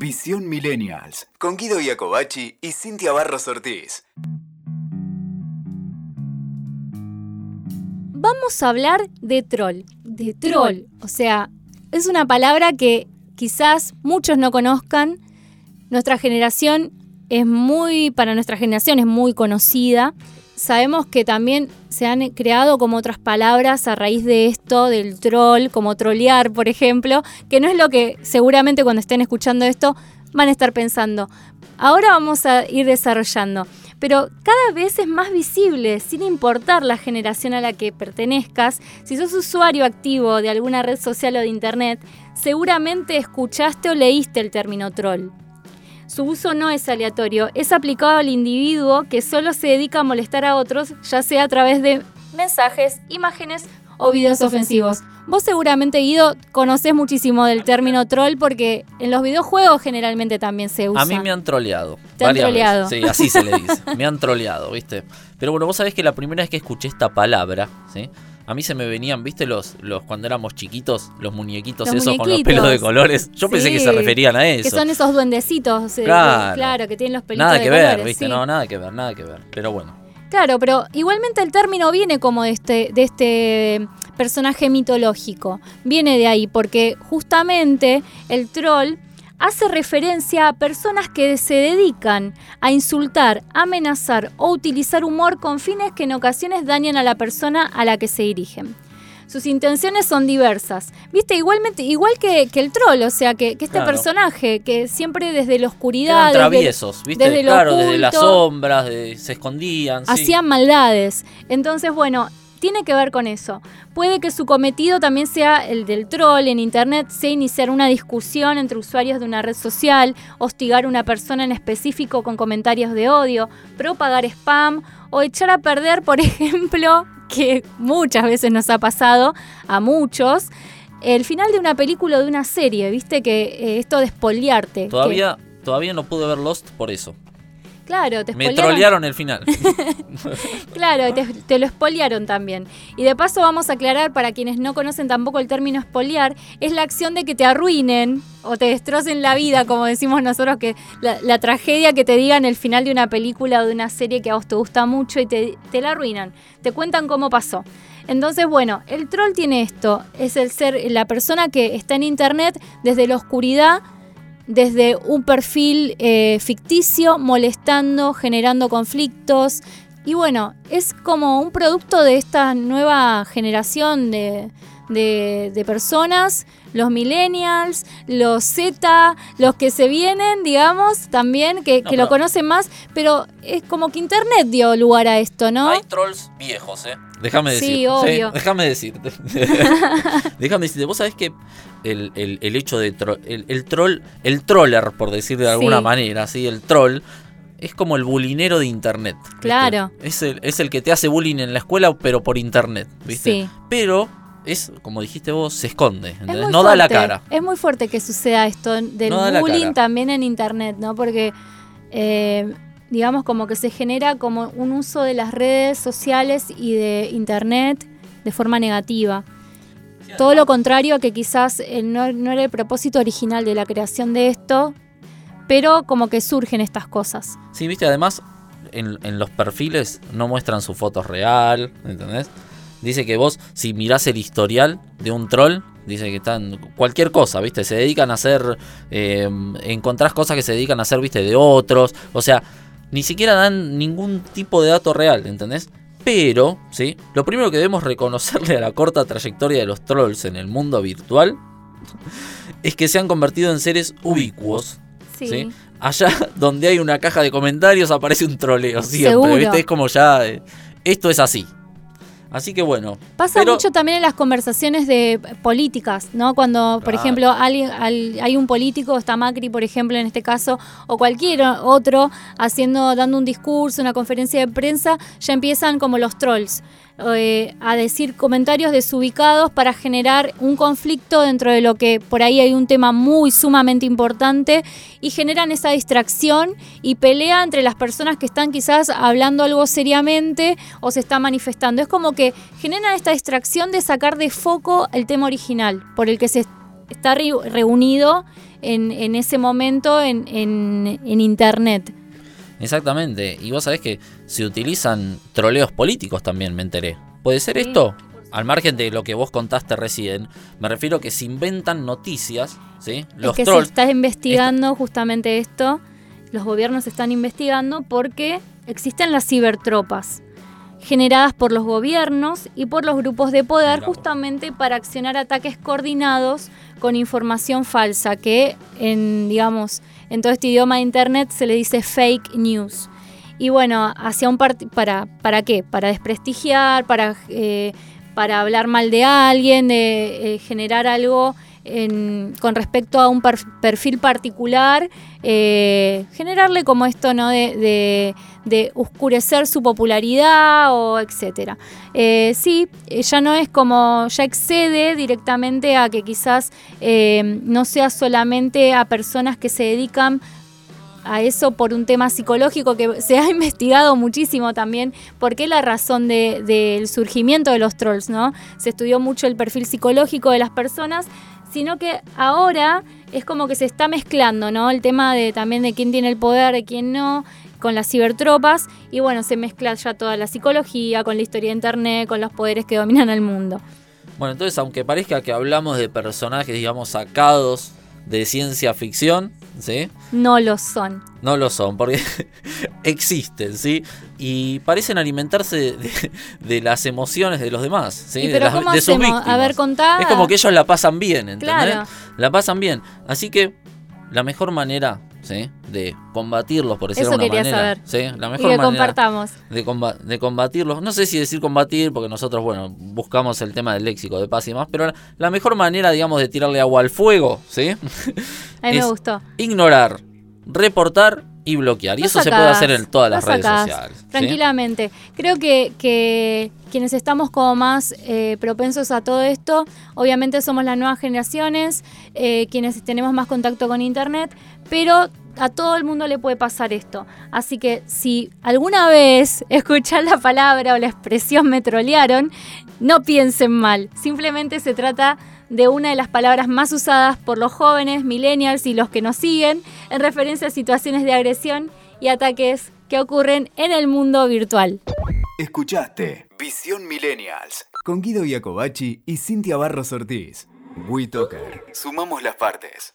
Visión Millennials. Con Guido Iacobacci y Cintia Barros Ortiz. Vamos a hablar de troll. De troll. O sea, es una palabra que quizás muchos no conozcan. Nuestra generación es muy, para nuestra generación es muy conocida. Sabemos que también se han creado como otras palabras a raíz de esto, del troll, como trolear, por ejemplo, que no es lo que seguramente cuando estén escuchando esto van a estar pensando. Ahora vamos a ir desarrollando, pero cada vez es más visible, sin importar la generación a la que pertenezcas. Si sos usuario activo de alguna red social o de internet, seguramente escuchaste o leíste el término troll. Su uso no es aleatorio, es aplicado al individuo que solo se dedica a molestar a otros, ya sea a través de mensajes, imágenes o videos ofensivos. Vos seguramente, Guido, conocés muchísimo del término troll porque en los videojuegos generalmente también se usa. A mí me han troleado. ¿Te han troleado? Sí, así se le dice. me han troleado, ¿viste? Pero bueno, vos sabés que la primera vez que escuché esta palabra, ¿sí? A mí se me venían, ¿viste? Los, los cuando éramos chiquitos, los muñequitos esos con los pelos de colores. Yo pensé que se referían a eso. Que son esos duendecitos, eh, claro, que tienen los pelitos nada que ver, ¿viste? No, nada que ver, nada que ver. Pero bueno. Claro, pero igualmente el término viene como de este, de este personaje mitológico. Viene de ahí, porque justamente el troll hace referencia a personas que se dedican a insultar, amenazar o utilizar humor con fines que en ocasiones dañan a la persona a la que se dirigen. Sus intenciones son diversas. Viste, igualmente, igual que, el troll, o sea, que, este personaje que siempre desde la oscuridad. Eran traviesos, ¿viste? Desde claro, desde las sombras, se escondían. Hacían maldades. Entonces, bueno, tiene que ver con eso. Puede que su cometido también sea el del troll en Internet, sea iniciar una discusión entre usuarios de una red social, hostigar a una persona en específico con comentarios de odio, propagar spam o echar a perder, por ejemplo, que muchas veces nos ha pasado a muchos, el final de una película o de una serie, viste que eh, esto de espoliarte. Todavía, todavía no pude ver Lost por eso. Claro, te Me trolearon el final. claro, te, lo espoliaron también. Y de paso vamos a aclarar para quienes no conocen tampoco el término espoliar, es la acción de que te arruinen o te destrocen la vida, como decimos nosotros, que la, tragedia que te digan el final de una película o de una serie que a vos te gusta mucho y te, te la arruinan. Te cuentan cómo pasó. Entonces, bueno, el troll tiene esto, es el ser la persona que está en internet desde la oscuridad desde un perfil eh, ficticio, molestando, generando conflictos. Y bueno, es como un producto de esta nueva generación de, de, personas, los millennials, los Z, los que se vienen, digamos, también, que, lo conocen más, pero es como que Internet dio lugar a esto, ¿no? Hay trolls viejos, ¿eh? Déjame decirte. Sí, obvio. Déjame decirte. déjame decirte. Vos sabés que el, hecho de el, troll, el troller, por decir de alguna manera, ¿sí? El troll es como el bulinero de internet. Claro. Es el, es el que te hace bullying en la escuela, pero por internet, ¿viste? Sí. Pero es, como dijiste vos, se esconde, no da la cara. Es muy fuerte que suceda esto del bullying también en internet, ¿no? Porque, eh, digamos, como que se genera como un uso de las redes sociales y de internet de forma negativa. Todo lo contrario a que quizás eh, no, era el propósito original de la creación de esto, pero como que surgen estas cosas. Sí, viste, además en, los perfiles no muestran su foto real, ¿entendés? Dice que vos, si mirás el historial de un troll, dice que están cualquier cosa, ¿viste? Se dedican a hacer. Eh, encontrás cosas que se dedican a hacer, ¿viste? De otros. O sea, ni siquiera dan ningún tipo de dato real, ¿entendés? Pero, ¿sí? Lo primero que debemos reconocerle a la corta trayectoria de los trolls en el mundo virtual es que se han convertido en seres ubicuos. Sí. Allá donde hay una caja de comentarios aparece un troleo siempre, ¿viste? Es como ya. Eh, esto es así, Así que bueno. Pasa mucho también en las conversaciones de políticas, ¿no? Cuando, por ejemplo, hay, un político, está Macri, por ejemplo, en este caso, o cualquier otro, haciendo, dando un discurso, una conferencia de prensa, ya empiezan como los trolls. Eh, a decir comentarios desubicados para generar un conflicto dentro de lo que por ahí hay un tema muy sumamente importante y generan esa distracción y pelea entre las personas que están quizás hablando algo seriamente o se está manifestando. Es como que generan esta distracción de sacar de foco el tema original por el que se está reunido en, en ese momento en, en, en Internet. Exactamente. Y vos sabés que se utilizan troleos políticos también, me enteré. ¿Puede ser esto? Al margen de lo que vos contaste recién, me refiero a que se inventan noticias, ¿sí? Los es que trolls, se está investigando justamente esto. Los gobiernos están investigando porque existen las cibertropas generadas por los gobiernos y por los grupos de poder justamente para accionar ataques coordinados con información falsa que en digamos en todo este idioma de internet se le dice fake news. Y bueno hacia un para para qué para desprestigiar para eh, para hablar mal de alguien de eh, generar algo con respecto a un perfil particular, eh, generarle como esto, ¿no? De, oscurecer su popularidad o etcétera. Eh, sí, ya no es como, ya excede directamente a que quizás eh, no sea solamente a personas que se dedican a eso por un tema psicológico que se ha investigado muchísimo también, porque la razón del surgimiento de los trolls, ¿no? Se estudió mucho el perfil psicológico de las personas, sino que ahora es como que se está mezclando, ¿no? El tema de también de quién tiene el poder, de quién no, con las cibertropas, y bueno, se mezcla ya toda la psicología, con la historia de internet, con los poderes que dominan el mundo. Bueno, entonces, aunque parezca que hablamos de personajes, digamos, sacados de ciencia ficción, ¿sí? No lo son. No lo son, porque existen, ¿sí? Y parecen alimentarse de, las emociones de los demás, ¿sí? de, las, de sus víctimas. A ver, contá. Es como que ellos la pasan bien, ¿entendés? La pasan bien. Así que la mejor manera de combatirlos, por decirlo de alguna manera. Saber. La mejor y que compartamos. De, de, combatirlos, no sé si decir combatir, porque nosotros, bueno, buscamos el tema del léxico de paz y más, pero la, mejor manera, digamos, de tirarle agua al fuego, ¿sí? A mí me gustó. Ignorar, reportar y bloquear. Y eso se puede hacer en todas las redes sociales. Tranquilamente. Creo que, que, quienes estamos como más eh, propensos a todo esto, obviamente somos las nuevas generaciones, eh, quienes tenemos más contacto con Internet, pero a todo el mundo le puede pasar esto. Así que si alguna vez escuchan la palabra o la expresión me trolearon, no piensen mal. Simplemente se trata de una de las palabras más usadas por los jóvenes, millennials y los que nos siguen en referencia a situaciones de agresión y ataques que ocurren en el mundo virtual. Escuchaste Visión Millennials con Guido Iacobacci y Cintia Barros Ortiz. WeToker. Sumamos las partes.